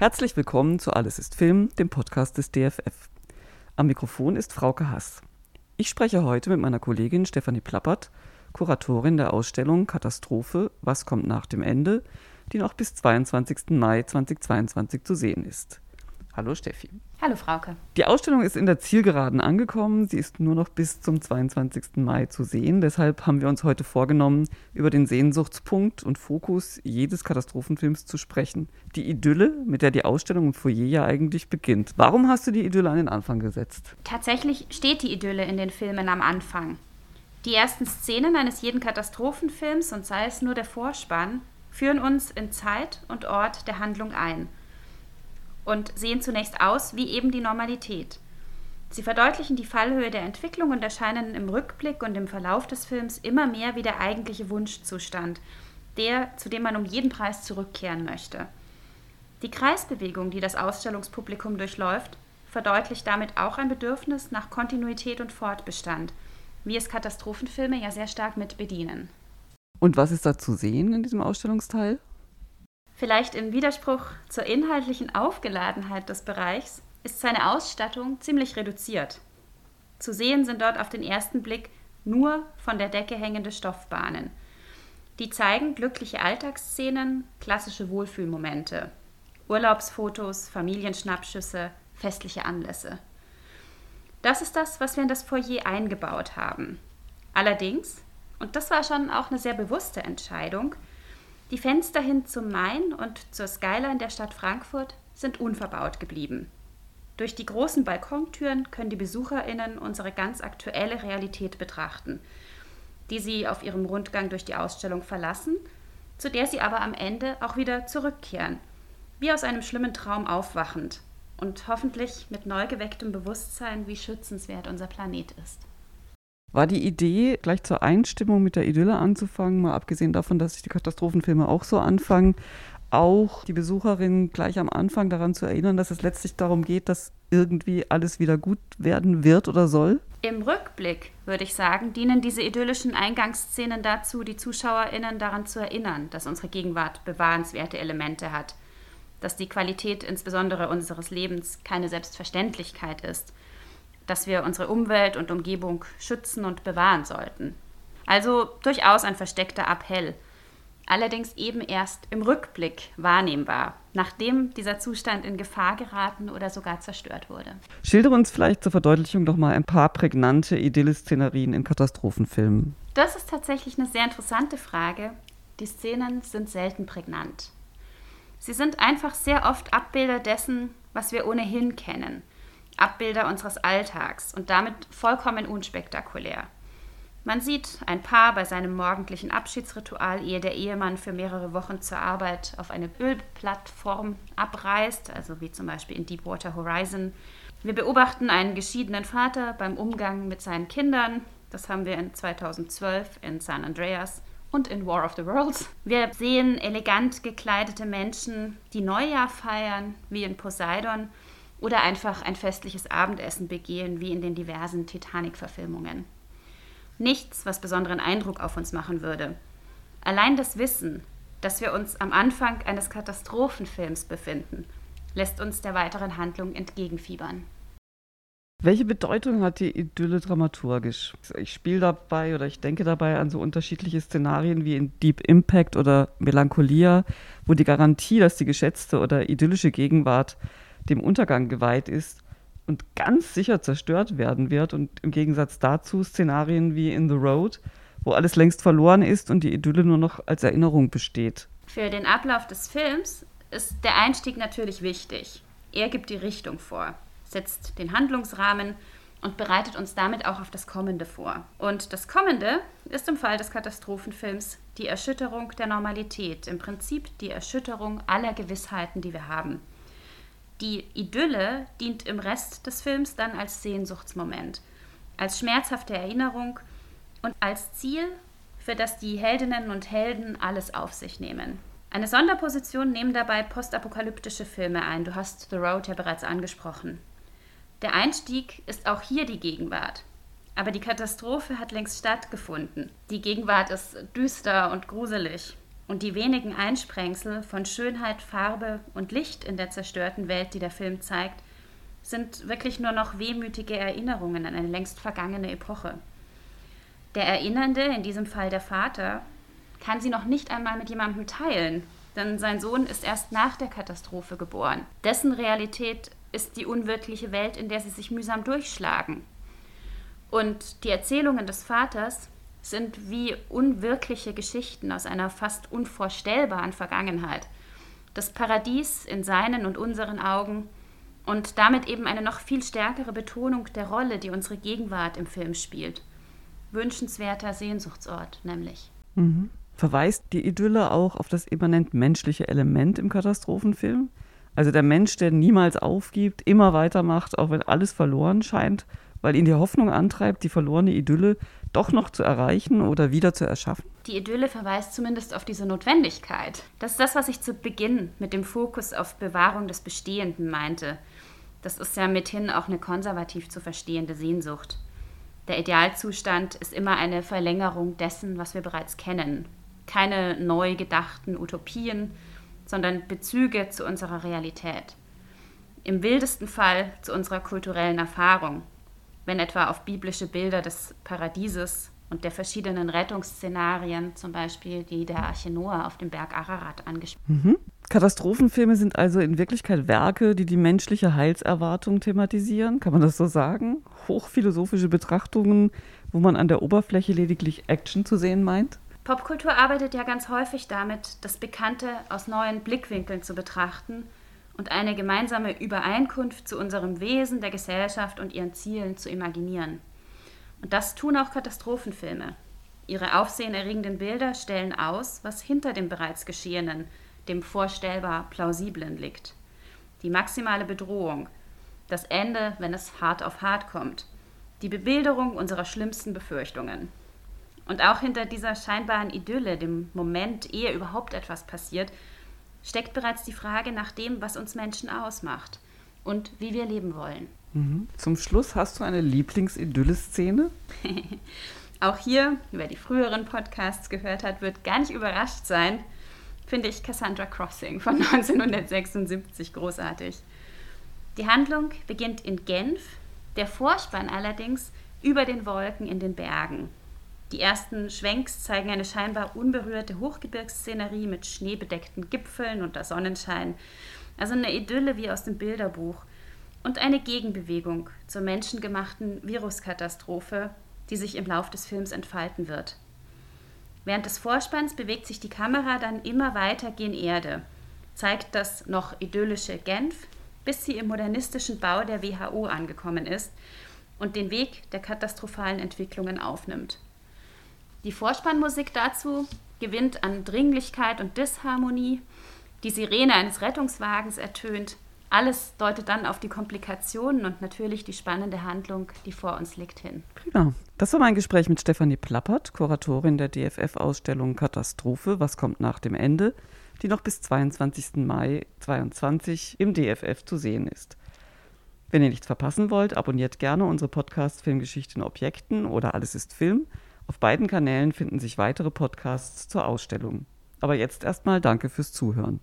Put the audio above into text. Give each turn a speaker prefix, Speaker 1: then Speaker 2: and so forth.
Speaker 1: Herzlich willkommen zu Alles ist Film, dem Podcast des DFF. Am Mikrofon ist Frauke Hass. Ich spreche heute mit meiner Kollegin Stefanie Plappert, Kuratorin der Ausstellung Katastrophe, was kommt nach dem Ende, die noch bis 22. Mai 2022 zu sehen ist. Hallo Steffi.
Speaker 2: Hallo Frauke.
Speaker 1: Die Ausstellung ist in der Zielgeraden angekommen. Sie ist nur noch bis zum 22. Mai zu sehen. Deshalb haben wir uns heute vorgenommen, über den Sehnsuchtspunkt und Fokus jedes Katastrophenfilms zu sprechen. Die Idylle, mit der die Ausstellung im Foyer ja eigentlich beginnt. Warum hast du die Idylle an den Anfang gesetzt?
Speaker 2: Tatsächlich steht die Idylle in den Filmen am Anfang. Die ersten Szenen eines jeden Katastrophenfilms und sei es nur der Vorspann führen uns in Zeit und Ort der Handlung ein – und sehen zunächst aus wie eben die Normalität. Sie verdeutlichen die Fallhöhe der Entwicklung und erscheinen im Rückblick und im Verlauf des Films immer mehr wie der eigentliche Wunschzustand, der, zu dem man um jeden Preis zurückkehren möchte. Die Kreisbewegung, die das Ausstellungspublikum durchläuft, verdeutlicht damit auch ein Bedürfnis nach Kontinuität und Fortbestand, wie es Katastrophenfilme ja sehr stark mit bedienen.
Speaker 1: Und was ist da zu sehen in diesem Ausstellungsteil?
Speaker 2: Vielleicht im Widerspruch zur inhaltlichen Aufgeladenheit des Bereichs ist seine Ausstattung ziemlich reduziert. Zu sehen sind dort auf den ersten Blick nur von der Decke hängende Stoffbahnen. Die zeigen glückliche Alltagsszenen, klassische Wohlfühlmomente, Urlaubsfotos, Familienschnappschüsse, festliche Anlässe. Das ist das, was wir in das Foyer eingebaut haben. Allerdings, und das war schon auch eine sehr bewusste Entscheidung, die Fenster hin zum Main und zur Skyline der Stadt Frankfurt sind unverbaut geblieben. Durch die großen Balkontüren können die BesucherInnen unsere ganz aktuelle Realität betrachten, die sie auf ihrem Rundgang durch die Ausstellung verlassen, zu der sie aber am Ende auch wieder zurückkehren, wie aus einem schlimmen Traum aufwachend und hoffentlich mit neu gewecktem Bewusstsein, wie schützenswert unser Planet ist.
Speaker 1: War die Idee, gleich zur Einstimmung mit der Idylle anzufangen, mal abgesehen davon, dass sich die Katastrophenfilme auch so anfangen, auch die Besucherin gleich am Anfang daran zu erinnern, dass es letztlich darum geht, dass irgendwie alles wieder gut werden wird oder soll?
Speaker 2: Im Rückblick, würde ich sagen, dienen diese idyllischen Eingangsszenen dazu, die ZuschauerInnen daran zu erinnern, dass unsere Gegenwart bewahrenswerte Elemente hat, dass die Qualität insbesondere unseres Lebens keine Selbstverständlichkeit ist dass wir unsere Umwelt und Umgebung schützen und bewahren sollten. Also durchaus ein versteckter Appell, allerdings eben erst im Rückblick wahrnehmbar, nachdem dieser Zustand in Gefahr geraten oder sogar zerstört wurde.
Speaker 1: Schildere uns vielleicht zur Verdeutlichung noch mal ein paar prägnante Idylle-Szenerien in Katastrophenfilmen.
Speaker 2: Das ist tatsächlich eine sehr interessante Frage. Die Szenen sind selten prägnant. Sie sind einfach sehr oft Abbilder dessen, was wir ohnehin kennen – Abbilder unseres Alltags und damit vollkommen unspektakulär. Man sieht ein Paar bei seinem morgendlichen Abschiedsritual, ehe der Ehemann für mehrere Wochen zur Arbeit auf eine Ölplattform abreist, also wie zum Beispiel in Deepwater Horizon. Wir beobachten einen geschiedenen Vater beim Umgang mit seinen Kindern. Das haben wir in 2012 in San Andreas und in War of the Worlds. Wir sehen elegant gekleidete Menschen, die Neujahr feiern, wie in Poseidon oder einfach ein festliches Abendessen begehen, wie in den diversen Titanic-Verfilmungen. Nichts, was besonderen Eindruck auf uns machen würde. Allein das Wissen, dass wir uns am Anfang eines Katastrophenfilms befinden, lässt uns der weiteren Handlung entgegenfiebern.
Speaker 1: Welche Bedeutung hat die Idylle dramaturgisch? Ich spiele dabei oder ich denke dabei an so unterschiedliche Szenarien wie in Deep Impact oder Melancholia, wo die Garantie, dass die geschätzte oder idyllische Gegenwart dem Untergang geweiht ist und ganz sicher zerstört werden wird. Und im Gegensatz dazu Szenarien wie In the Road, wo alles längst verloren ist und die Idylle nur noch als Erinnerung besteht.
Speaker 2: Für den Ablauf des Films ist der Einstieg natürlich wichtig. Er gibt die Richtung vor, setzt den Handlungsrahmen und bereitet uns damit auch auf das Kommende vor. Und das Kommende ist im Fall des Katastrophenfilms die Erschütterung der Normalität, im Prinzip die Erschütterung aller Gewissheiten, die wir haben. Die Idylle dient im Rest des Films dann als Sehnsuchtsmoment, als schmerzhafte Erinnerung und als Ziel, für das die Heldinnen und Helden alles auf sich nehmen. Eine Sonderposition nehmen dabei postapokalyptische Filme ein. Du hast The Road ja bereits angesprochen. Der Einstieg ist auch hier die Gegenwart. Aber die Katastrophe hat längst stattgefunden. Die Gegenwart ist düster und gruselig. Und die wenigen Einsprengsel von Schönheit, Farbe und Licht in der zerstörten Welt, die der Film zeigt, sind wirklich nur noch wehmütige Erinnerungen an eine längst vergangene Epoche. Der Erinnernde, in diesem Fall der Vater, kann sie noch nicht einmal mit jemandem teilen, denn sein Sohn ist erst nach der Katastrophe geboren. Dessen Realität ist die unwirkliche Welt, in der sie sich mühsam durchschlagen. Und die Erzählungen des Vaters sind wie unwirkliche Geschichten aus einer fast unvorstellbaren Vergangenheit. Das Paradies in seinen und unseren Augen und damit eben eine noch viel stärkere Betonung der Rolle, die unsere Gegenwart im Film spielt. Wünschenswerter Sehnsuchtsort nämlich.
Speaker 1: Mhm. Verweist die Idylle auch auf das immanent menschliche Element im Katastrophenfilm? Also der Mensch, der niemals aufgibt, immer weitermacht, auch wenn alles verloren scheint, weil ihn die Hoffnung antreibt, die verlorene Idylle doch noch zu erreichen oder wieder zu erschaffen?
Speaker 2: Die Idylle verweist zumindest auf diese Notwendigkeit. Das ist das, was ich zu Beginn mit dem Fokus auf Bewahrung des Bestehenden meinte. Das ist ja mithin auch eine konservativ zu verstehende Sehnsucht. Der Idealzustand ist immer eine Verlängerung dessen, was wir bereits kennen. Keine neu gedachten Utopien, sondern Bezüge zu unserer Realität. Im wildesten Fall zu unserer kulturellen Erfahrung, wenn etwa auf biblische Bilder des Paradieses und der verschiedenen Rettungsszenarien, zum Beispiel die der Arche Noah auf dem Berg Ararat angesprochen.
Speaker 1: Mhm. Katastrophenfilme sind also in Wirklichkeit Werke, die die menschliche Heilserwartung thematisieren. Kann man das so sagen? Hochphilosophische Betrachtungen, wo man an der Oberfläche lediglich Action zu sehen meint?
Speaker 2: Popkultur arbeitet ja ganz häufig damit, das Bekannte aus neuen Blickwinkeln zu betrachten und eine gemeinsame Übereinkunft zu unserem Wesen, der Gesellschaft und ihren Zielen zu imaginieren. Und das tun auch Katastrophenfilme. Ihre aufsehenerregenden Bilder stellen aus, was hinter dem bereits Geschehenen, dem vorstellbar Plausiblen liegt. Die maximale Bedrohung, das Ende, wenn es hart auf hart kommt, die Bebilderung unserer schlimmsten Befürchtungen. Und auch hinter dieser scheinbaren Idylle, dem Moment, ehe überhaupt etwas passiert, steckt bereits die Frage nach dem, was uns Menschen ausmacht und wie wir leben wollen.
Speaker 1: Mhm. Zum Schluss hast du eine Lieblingsidylle-Szene?
Speaker 2: auch hier, wer die früheren Podcasts gehört hat, wird gar nicht überrascht sein, finde ich Cassandra Crossing von 1976 großartig. Die Handlung beginnt in Genf, der Vorspann allerdings über den Wolken in den Bergen. Die ersten Schwenks zeigen eine scheinbar unberührte Hochgebirgsszenerie mit schneebedeckten Gipfeln unter Sonnenschein. Also eine Idylle wie aus dem Bilderbuch. Und eine Gegenbewegung zur menschengemachten Viruskatastrophe, die sich im Lauf des Films entfalten wird. Während des Vorspanns bewegt sich die Kamera dann immer weiter gen Erde, zeigt das noch idyllische Genf, bis sie im modernistischen Bau der WHO angekommen ist und den Weg der katastrophalen Entwicklungen aufnimmt. Die Vorspannmusik dazu gewinnt an Dringlichkeit und Disharmonie. Die Sirene eines Rettungswagens ertönt. Alles deutet dann auf die Komplikationen und natürlich die spannende Handlung, die vor uns liegt, hin.
Speaker 1: Prima. Das war mein Gespräch mit Stefanie Plappert, Kuratorin der DFF-Ausstellung Katastrophe, was kommt nach dem Ende, die noch bis 22. Mai 2022 im DFF zu sehen ist. Wenn ihr nichts verpassen wollt, abonniert gerne unsere Podcast Filmgeschichte in Objekten oder Alles ist Film – auf beiden Kanälen finden sich weitere Podcasts zur Ausstellung. Aber jetzt erstmal danke fürs Zuhören.